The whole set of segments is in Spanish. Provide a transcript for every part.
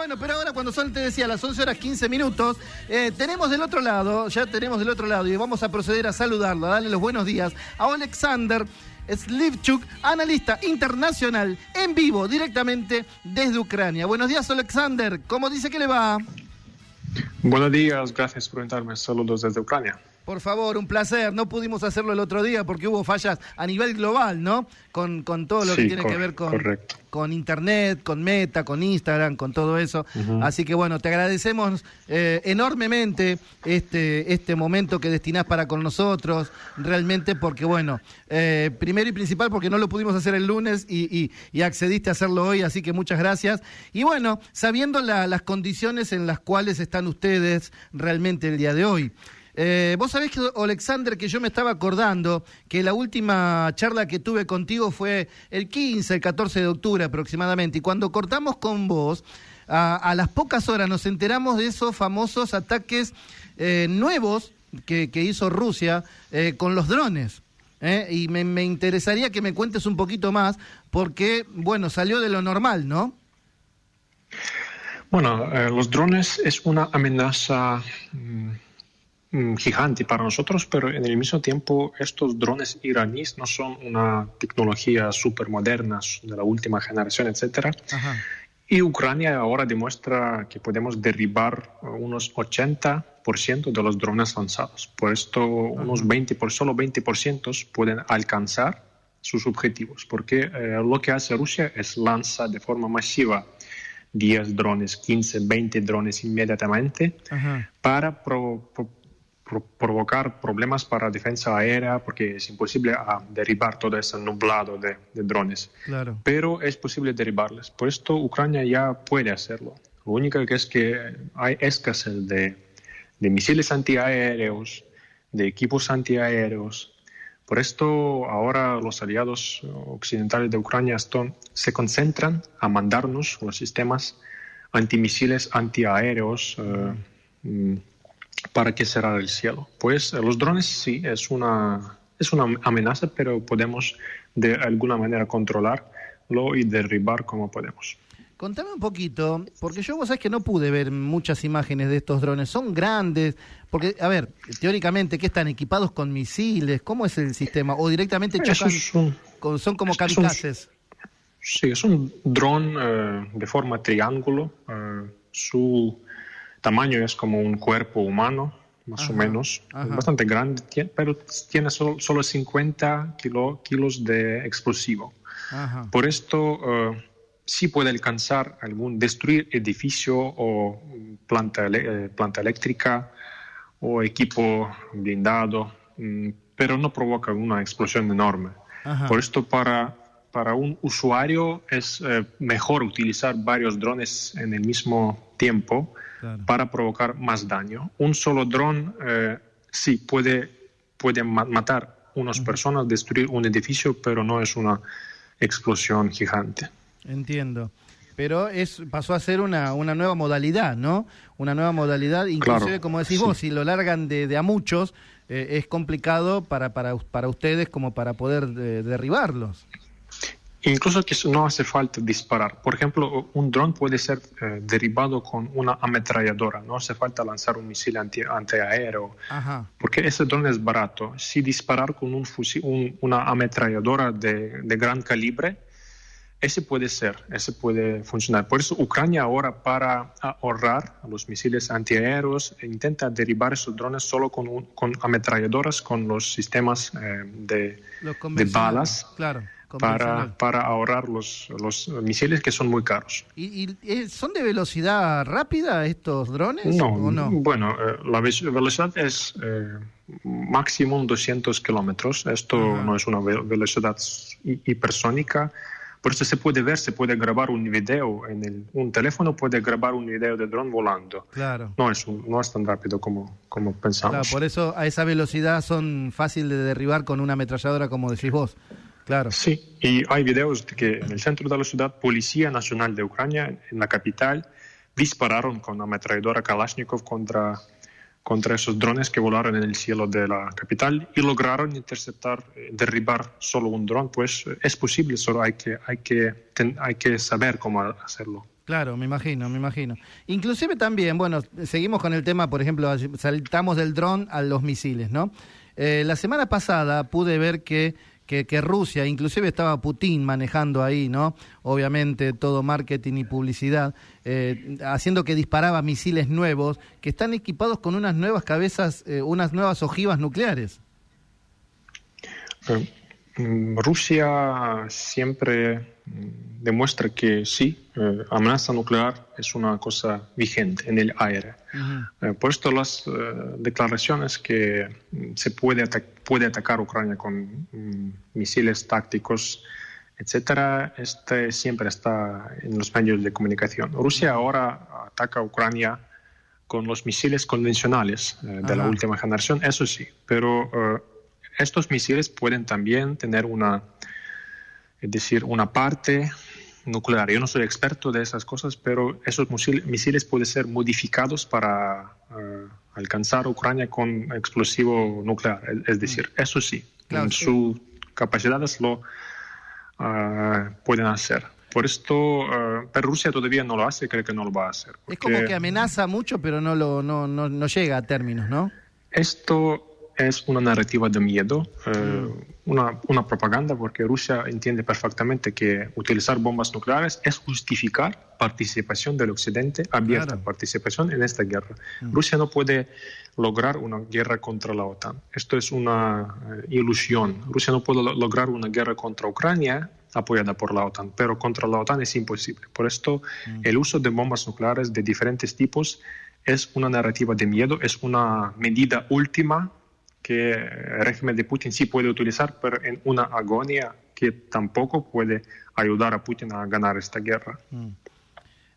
Bueno, pero ahora cuando son, te decía, las 11 horas 15 minutos, eh, tenemos del otro lado, ya tenemos del otro lado y vamos a proceder a saludarlo, a darle los buenos días a Alexander Slivchuk, analista internacional, en vivo, directamente desde Ucrania. Buenos días, Alexander. ¿Cómo dice que le va? Buenos días, gracias por invitarme. Saludos desde Ucrania. Por favor, un placer. No pudimos hacerlo el otro día porque hubo fallas a nivel global, ¿no? Con, con todo lo que tiene que ver con, con Internet, con Meta, con Instagram, con todo eso. Así que bueno, te agradecemos eh, enormemente este, este momento que destinás para con nosotros, realmente porque bueno, eh, primero y principal porque no lo pudimos hacer el lunes y, y, accediste a hacerlo hoy, así que muchas gracias. Y bueno, sabiendo las condiciones en las cuales están ustedes realmente el día de hoy. Eh, vos sabés, que, Alexander, que yo me estaba acordando que la última charla que tuve contigo fue el 15, el 14 de octubre aproximadamente, y cuando cortamos con vos, a, las pocas horas nos enteramos de esos famosos ataques eh, nuevos que, hizo Rusia eh, con los drones. Y me, me, interesaría que me cuentes un poquito más, porque, bueno, salió de lo normal, ¿no? Bueno, los drones es una amenaza mm, gigante para nosotros, pero en el mismo tiempo estos drones iraníes no son una tecnología súper moderna de la última generación, etc. Y Ucrania ahora demuestra que podemos derribar unos 80% de los drones lanzados. Por esto, unos 20, por solo 20% pueden alcanzar sus objetivos, porque eh, lo que hace Rusia es lanza de forma masiva 10 drones, 15, 20 drones inmediatamente para provocar problemas para defensa aérea porque es imposible ah, derribar todo ese nublado de, drones. Claro. Pero es posible derribarles. Por esto Ucrania ya puede hacerlo. Lo único que es que hay escasez de, de misiles antiaéreos, de equipos antiaéreos. Por esto ahora los aliados occidentales de Ucrania están, se concentran a mandarnos los sistemas antimisiles antiaéreos. Eh, mm, para que cerrar el cielo. Pues eh, los drones sí es una, es una amenaza, pero podemos de alguna manera controlarlo y derribar como podemos. Contame un poquito, porque yo vos sabés que no pude ver muchas imágenes de estos drones. Son grandes, porque, a ver, teóricamente, ¿qué están equipados con misiles? ¿Cómo es el sistema? ¿O directamente chocan? son como kamikazes. Sí, es un dron eh, de forma triángulo. Eh, su tamaño es como un cuerpo humano, más o menos, bastante grande, pero tiene solo, 50 kilos de explosivo. Por esto eh, sí puede alcanzar algún, destruir edificio o planta, eh, planta eléctrica o equipo blindado, mm, pero no provoca una explosión enorme. Por esto para, para un usuario es eh, mejor utilizar varios drones en el mismo tiempo para provocar más daño. Un solo dron eh, sí puede, puede matar unas personas, destruir un edificio, pero no es una explosión gigante. Entiendo. Pero es, pasó a ser una, una nueva modalidad, ¿no? Una nueva modalidad, inclusive como decís vos, si lo largan de, a muchos, eh, es complicado para, para, para ustedes como para poder derribarlos. Incluso que no hace falta disparar. Por ejemplo, un dron puede ser eh, derribado con una ametralladora. No hace falta lanzar un misil anti, antiaéreo. Porque ese dron es barato. Si disparar con un fusil, una ametralladora de, de, gran calibre, ese puede ser, ese puede funcionar. Por eso Ucrania ahora para ahorrar los misiles antiaéreos intenta derribar esos drones solo con, con ametralladoras, con los sistemas eh, de, de balas. Claro para, para ahorrar los, los misiles que son muy caros. ¿Y, eh, son de velocidad rápida estos drones? No, ¿o no? bueno, eh, la velocidad es eh, máximo 200 kilómetros. Esto no es una velocidad hipersónica. Por eso se puede ver, se puede grabar un video en el, un teléfono, puede grabar un video de dron volando. Claro. No es, no es tan rápido como, como pensamos. Claro, por eso a esa velocidad son fácil de derribar con una ametralladora, como decís vos. Claro. Sí, y hay videos de que en el centro de la ciudad, Policía Nacional de Ucrania, en la capital, dispararon con una ametralladora Kalashnikov contra, contra esos drones que volaron en el cielo de la capital y lograron interceptar, eh, derribar solo un dron. Pues eh, es posible, solo hay que, hay que, hay que saber cómo hacerlo. Claro, me imagino, me imagino. Inclusive también, bueno, seguimos con el tema, por ejemplo, saltamos del dron a los misiles, ¿no? Eh, la semana pasada pude ver que, que, Rusia, inclusive estaba Putin manejando ahí, ¿no? Obviamente todo marketing y publicidad, eh, haciendo que disparaba misiles nuevos que están equipados con unas nuevas cabezas, eh, unas nuevas ojivas nucleares. Mm, Rusia siempre demuestra que sí, eh, amenaza nuclear es una cosa vigente en el aire. Eh, por esto las eh, declaraciones que mm, se puede, puede atacar Ucrania con misiles tácticos, etcétera, este siempre está en los medios de comunicación. Rusia ahora ataca a Ucrania con los misiles convencionales de la última generación, eso sí, pero estos misiles pueden también tener una, es decir, una parte nuclear. Yo no soy experto de esas cosas, pero esos misiles pueden ser modificados para eh, alcanzar Ucrania con explosivo nuclear. Es, decir, mm. eso sí, en sus capacidades lo eh, pueden hacer. Por esto, uh, pero Rusia todavía no lo hace, creo que no lo va a hacer. Es como que amenaza mucho, pero no, lo, no, no, no llega a términos, ¿no? Esto es una narrativa de miedo, eh, una, una, propaganda, porque Rusia entiende perfectamente que utilizar bombas nucleares es justificar participación del Occidente, abierta participación en esta guerra. Mm. Rusia no puede lograr una guerra contra la OTAN. Esto es una eh, ilusión. Rusia no puede lograr una guerra contra Ucrania apoyada por la OTAN, pero contra la OTAN es imposible. Por esto, mm. el uso de bombas nucleares de diferentes tipos es una narrativa de miedo, es una medida última que el régimen de Putin sí puede utilizar, pero en una agonía que tampoco puede ayudar a Putin a ganar esta guerra. Mm.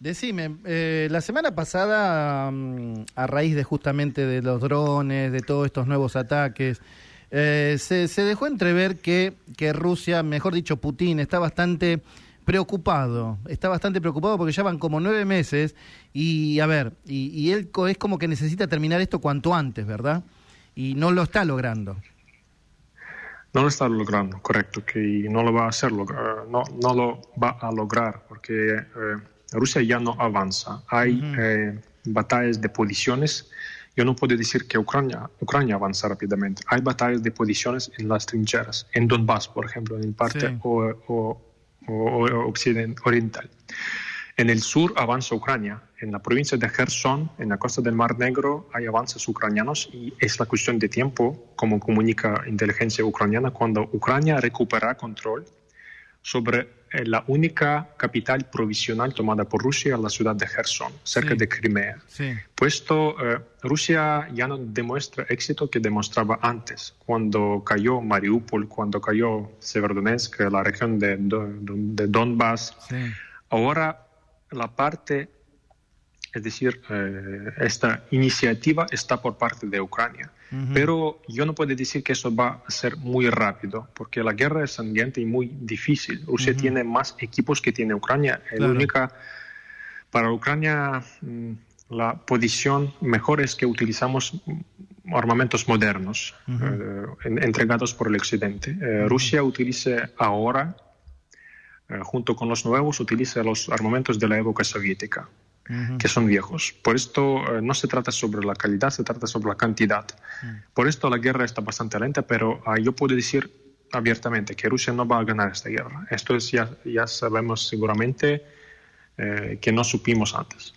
Decime, eh, la semana pasada, mm, a raíz de justamente de los drones, de todos estos nuevos ataques, eh, se, dejó entrever que, que Rusia, mejor dicho Putin, está bastante preocupado, está bastante preocupado porque ya van como nueve meses y, a ver, y, y él es como que necesita terminar esto cuanto antes, ¿verdad? Y no lo está logrando. No lo está logrando, correcto, que no lo va a hacer, no, no lo va a lograr porque eh, Rusia ya no avanza. Hay eh, batallas de posiciones. Yo no puedo decir que Ucrania, Ucrania avanza rápidamente. Hay batallas de posiciones en las trincheras, en Donbass, por ejemplo, en el parte o, occidental, oriental. En el sur avanza Ucrania. En la provincia de Kherson, en la costa del Mar Negro, hay avances ucranianos y es la cuestión de tiempo, como comunica inteligencia ucraniana, cuando Ucrania recupera control sobre eh, la única capital provisional tomada por Rusia, la ciudad de Kherson, cerca de Crimea. Puesto eh, Rusia ya no demuestra éxito que demostraba antes, cuando cayó Mariupol, cuando cayó Severodonetsk, la región de, de Donbass. Ahora la parte, es decir, eh, esta iniciativa está por parte de Ucrania. Pero yo no puedo decir que eso va a ser muy rápido, porque la guerra es sangrienta y muy difícil. Rusia tiene más equipos que tiene Ucrania. La única, para Ucrania, mm, la posición mejor es que utilizamos armamentos modernos eh, entregados por el Occidente. Eh, Rusia utiliza ahora junto con los nuevos, utiliza los armamentos de la época soviética, que son viejos. Por esto eh, no se trata sobre la calidad, se trata sobre la cantidad. Por esto la guerra está bastante lenta, pero ah, yo puedo decir abiertamente que Rusia no va a ganar esta guerra. Esto es, ya, ya sabemos seguramente eh, que no supimos antes.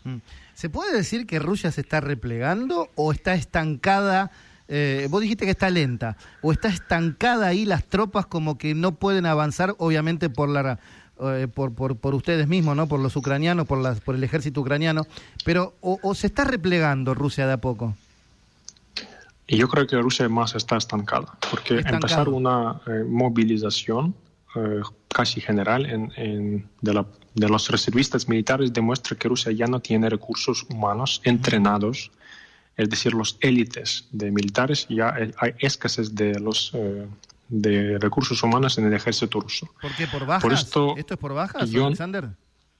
¿Se puede decir que Rusia se está replegando o está estancada? Eh, vos dijiste que está lenta, o está estancada ahí las tropas como que no pueden avanzar, obviamente por la eh, por, por, por, ustedes mismos, ¿no? Por los ucranianos, por, las, por el ejército ucraniano, pero o, se está replegando Rusia de a poco. Y yo creo que Rusia más está estancada, porque empezar una eh, movilización casi general en, de, la, de, los reservistas militares demuestra que Rusia ya no tiene recursos humanos entrenados es decir, los élites de militares, ya hay escasez de los eh, de recursos humanos en el ejército ruso. ¿Por qué? ¿Por bajas? esto, es por bajas, Alexander?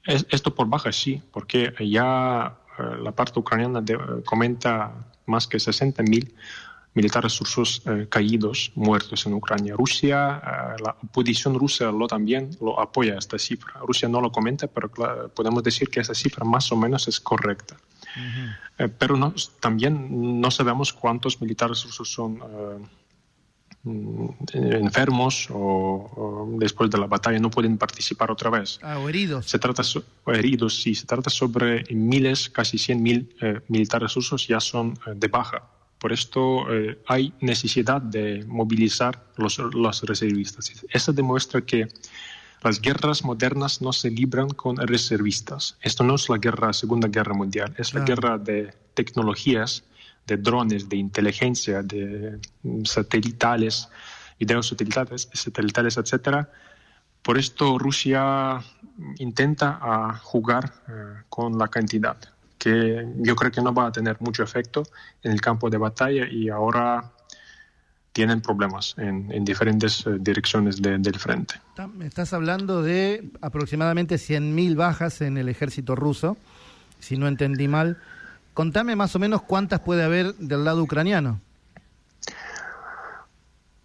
esto por bajas, sí, porque ya eh, la parte ucraniana comenta más que 60.000 militares rusos eh, caídos, muertos en Ucrania. Rusia, eh, la oposición rusa lo también lo apoya esta cifra. Rusia no lo comenta, pero podemos decir que esa cifra más o menos es correcta. Eh, pero no, también no sabemos cuántos militares rusos son mm, enfermos o, después de la batalla no pueden participar otra vez. Ah, o heridos. Se trata o heridos, sí. Se trata sobre miles, casi 100 mil militares rusos ya son de baja por esto eh, hay necesidad de movilizar los, los reservistas. Eso demuestra que las guerras modernas no se libran con reservistas. Esto no es la guerra, Segunda Guerra Mundial, es la guerra de tecnologías, de drones, de inteligencia, de satelitales, videos satelitales, satelitales etc. Por esto Rusia intenta ah, jugar eh, con la cantidad que yo creo que no va a tener mucho efecto en el campo de batalla y ahora tienen problemas en, diferentes eh, direcciones del frente. Estás hablando de aproximadamente 100.000 bajas en el ejército ruso, si no entendí mal. Contame más o menos cuántas puede haber del lado ucraniano.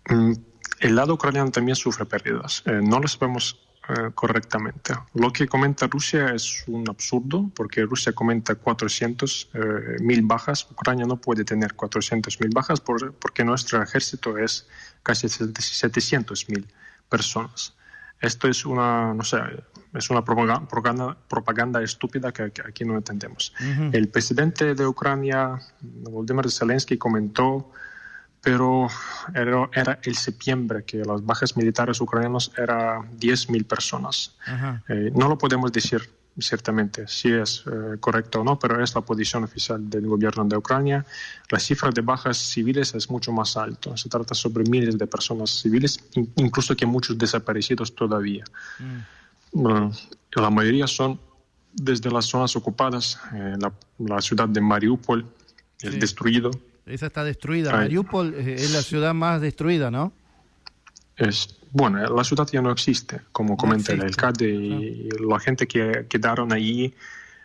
Mm, el lado ucraniano también sufre pérdidas. Eh, no lo sabemos eh, correctamente. Lo que comenta Rusia es un absurdo, porque Rusia comenta 400 eh, mil bajas. Ucrania no puede tener 400 mil bajas porque nuestro ejército es casi 700 mil personas. Esto es una, no sé, es una propaganda, propaganda estúpida que, aquí no entendemos. El presidente de Ucrania, Volodymyr Zelensky, comentó pero era, era, el septiembre que las bajas militares ucranianas eran 10.000 personas. Eh, no lo podemos decir ciertamente si es eh, correcto o no, pero es la posición oficial del gobierno de Ucrania. La cifra de bajas civiles es mucho más alta. Se trata sobre miles de personas civiles, incluso que muchos desaparecidos todavía. Mm. La mayoría son desde las zonas ocupadas, eh, la, ciudad de Mariupol, el destruido, esa está destruida. Mariupol eh, es la ciudad más destruida, ¿no? Es, bueno, la ciudad ya no existe, como comenta el alcalde, y la gente que quedaron ahí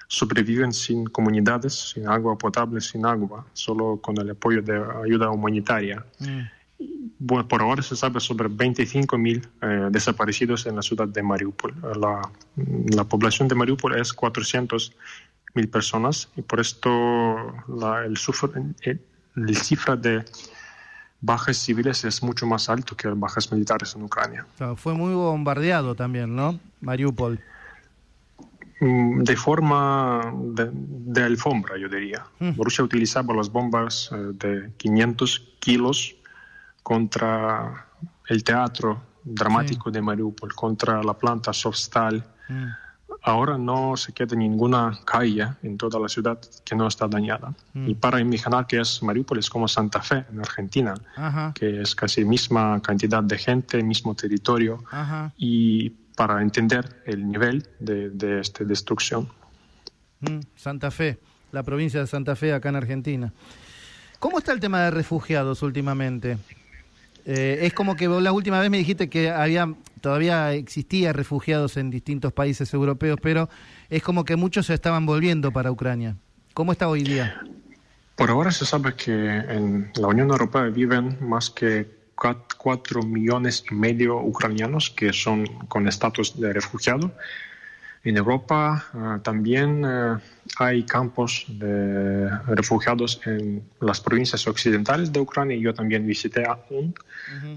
sobreviven sin comunidades, sin agua potable, sin agua, solo con el apoyo de ayuda humanitaria. Mm. Bueno, por ahora se sabe sobre 25.000 eh, desaparecidos en la ciudad de Mariupol. La, la población de Mariupol es 400.000 personas y por esto la, el, el, la cifra de bajas civiles es mucho más alto que bajas militares en Ucrania. fue muy bombardeado también, ¿no? Mariupol. Mm, de forma de, alfombra, yo diría. Mm. Rusia utilizaba las bombas eh, de 500 kilos contra el teatro dramático de Mariupol, contra la planta Sovstal. Mm ahora no se queda ninguna calle en toda la ciudad que no está dañada. Mm. Y para imaginar que es Mariupol es como Santa Fe en Argentina, que es casi misma cantidad de gente, mismo territorio, y para entender el nivel de, esta destrucción. Mm, Santa Fe, la provincia de Santa Fe acá en Argentina. ¿Cómo está el tema de refugiados últimamente? Eh, es como que la última vez me dijiste que había todavía existía refugiados en distintos países europeos, pero es como que muchos se estaban volviendo para Ucrania. ¿Cómo está hoy día? Por ahora se sabe que en la Unión Europea viven más que 4 millones y medio ucranianos que son con estatus de refugiado. En Europa ah, también eh, hay campos de refugiados en las provincias occidentales de Ucrania. Yo también visité un.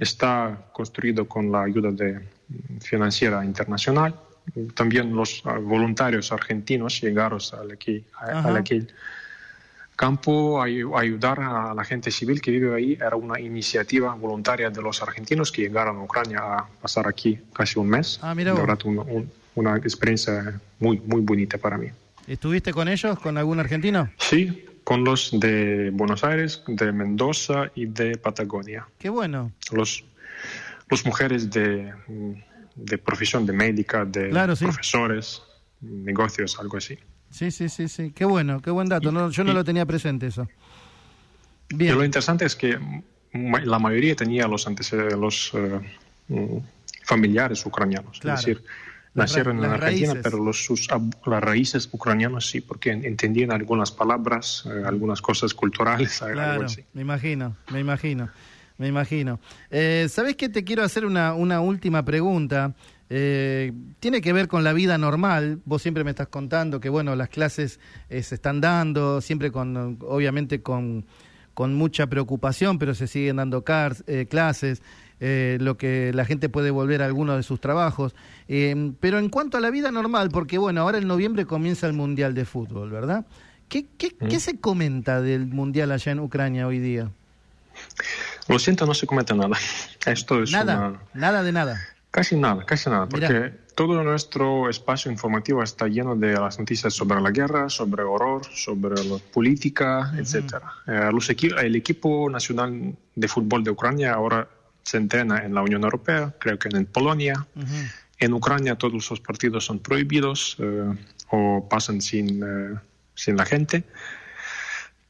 Está construido con la ayuda de financiera internacional. También los ah, voluntarios argentinos llegaron a aquí, a, aquel campo a, ayudar a la gente civil que vive ahí. Era una iniciativa voluntaria de los argentinos que llegaron a Ucrania a pasar aquí casi un mes. Ah, mira una experiencia muy, muy bonita para mí. ¿Estuviste con ellos, con algún argentino? Sí, con los de Buenos Aires, de Mendoza y de Patagonia. Qué bueno. Los, los mujeres de, de profesión de médica, de profesores, negocios, algo así. Sí, sí, sí, sí. Qué bueno, qué buen dato. No, yo no lo tenía presente eso. Bien. Y lo interesante es que la mayoría tenía los, los eh, familiares ucranianos. Es decir, nacieron en Argentina, pero los, sus, las raíces ucranianas sí, porque entendían algunas palabras, eh, algunas cosas culturales. Claro, me imagino, me imagino, me imagino. Eh, ¿Sabes qué? Te quiero hacer una, una última pregunta. Eh, tiene que ver con la vida normal. Vos siempre me estás contando que, bueno, las clases eh, se están dando, siempre con, obviamente con, con mucha preocupación, pero se siguen dando clases. Eh, lo que la gente puede volver a alguno de sus trabajos. Eh, pero en cuanto a la vida normal, porque bueno, ahora en noviembre comienza el Mundial de Fútbol, ¿verdad? ¿Qué, qué, ¿qué se comenta del Mundial allá en Ucrania hoy día? Lo siento, no se comenta nada. Esto es nada, nada de nada. Casi nada, casi nada, porque todo nuestro espacio informativo está lleno de las noticias sobre la guerra, sobre horror, sobre la política, etcétera. etc. el equipo nacional de fútbol de Ucrania ahora se entrena en la Unión Europea, creo que en Polonia. En Ucrania todos los partidos son prohibidos eh, o pasan sin, eh, sin la gente.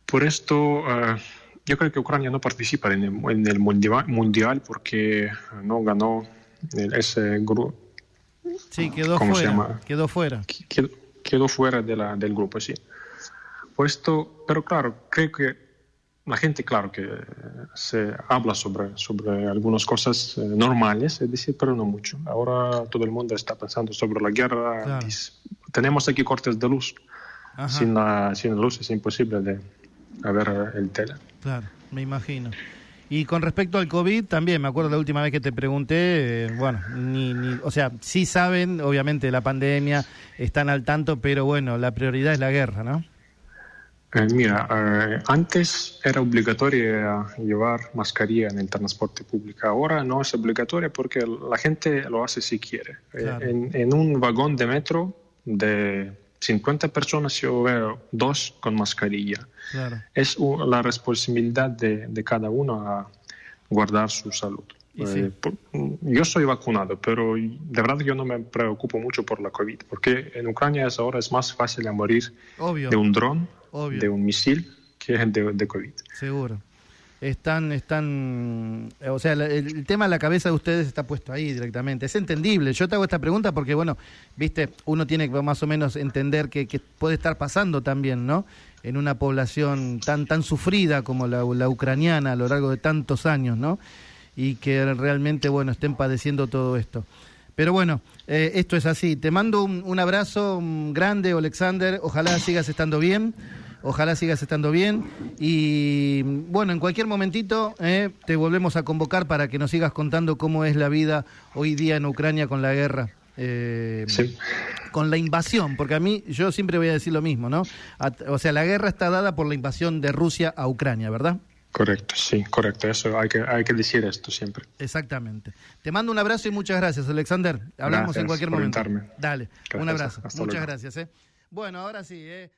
Por esto, eh, yo creo que Ucrania no participa en el, mundial, porque no ganó ese grupo. Sí, quedó fuera. Quedó fuera. Quedó, fuera de la, del grupo, sí. Puesto, pero claro, creo que la gente, claro, que se habla sobre, sobre algunas cosas eh, normales, es decir, pero no mucho. Ahora todo el mundo está pensando sobre la guerra. Tenemos aquí cortes de luz. Sin la, sin luz es imposible de ver el tele. Claro, me imagino. Y con respecto al COVID, también me acuerdo la última vez que te pregunté, eh, bueno, ni, ni, o sea, sí saben, obviamente, la pandemia, están al tanto, pero bueno, la prioridad es la guerra, ¿no? Eh, mira, eh, antes era obligatorio llevar mascarilla en el transporte público. Ahora no es obligatorio porque la gente lo hace si quiere. Eh, en, un vagón de metro de 50 personas yo veo dos con mascarilla. Es la responsabilidad de, de, cada uno a guardar su salud. Yo soy vacunado, pero de verdad yo no me preocupo mucho por la COVID, porque en Ucrania ahora es más fácil morir de un dron de un misil que de, de COVID. Seguro. Están, están, o sea, el, tema de la cabeza de ustedes está puesto ahí directamente. Es entendible. Yo te hago esta pregunta porque, bueno, viste, uno tiene que más o menos entender que, puede estar pasando también, ¿no? En una población tan, tan sufrida como la, ucraniana a lo largo de tantos años, ¿no? Y que realmente, bueno, estén padeciendo todo esto. Pero bueno, eh, esto es así. Te mando un, un abrazo grande, Alexander. Ojalá sigas estando bien. Ojalá sigas estando bien. Y bueno, en cualquier momentito eh, te volvemos a convocar para que nos sigas contando cómo es la vida hoy día en Ucrania con la guerra. Eh, con la invasión, porque a mí yo siempre voy a decir lo mismo, ¿no? o sea, la guerra está dada por la invasión de Rusia a Ucrania, ¿verdad? Correcto, sí, correcto. Eso hay que, hay que decir esto siempre. Exactamente. Te mando un abrazo y muchas gracias, Alexander. Hablamos en cualquier momento. Dale, un abrazo. Muchas gracias. ¿eh? Bueno, ahora sí. ¿eh?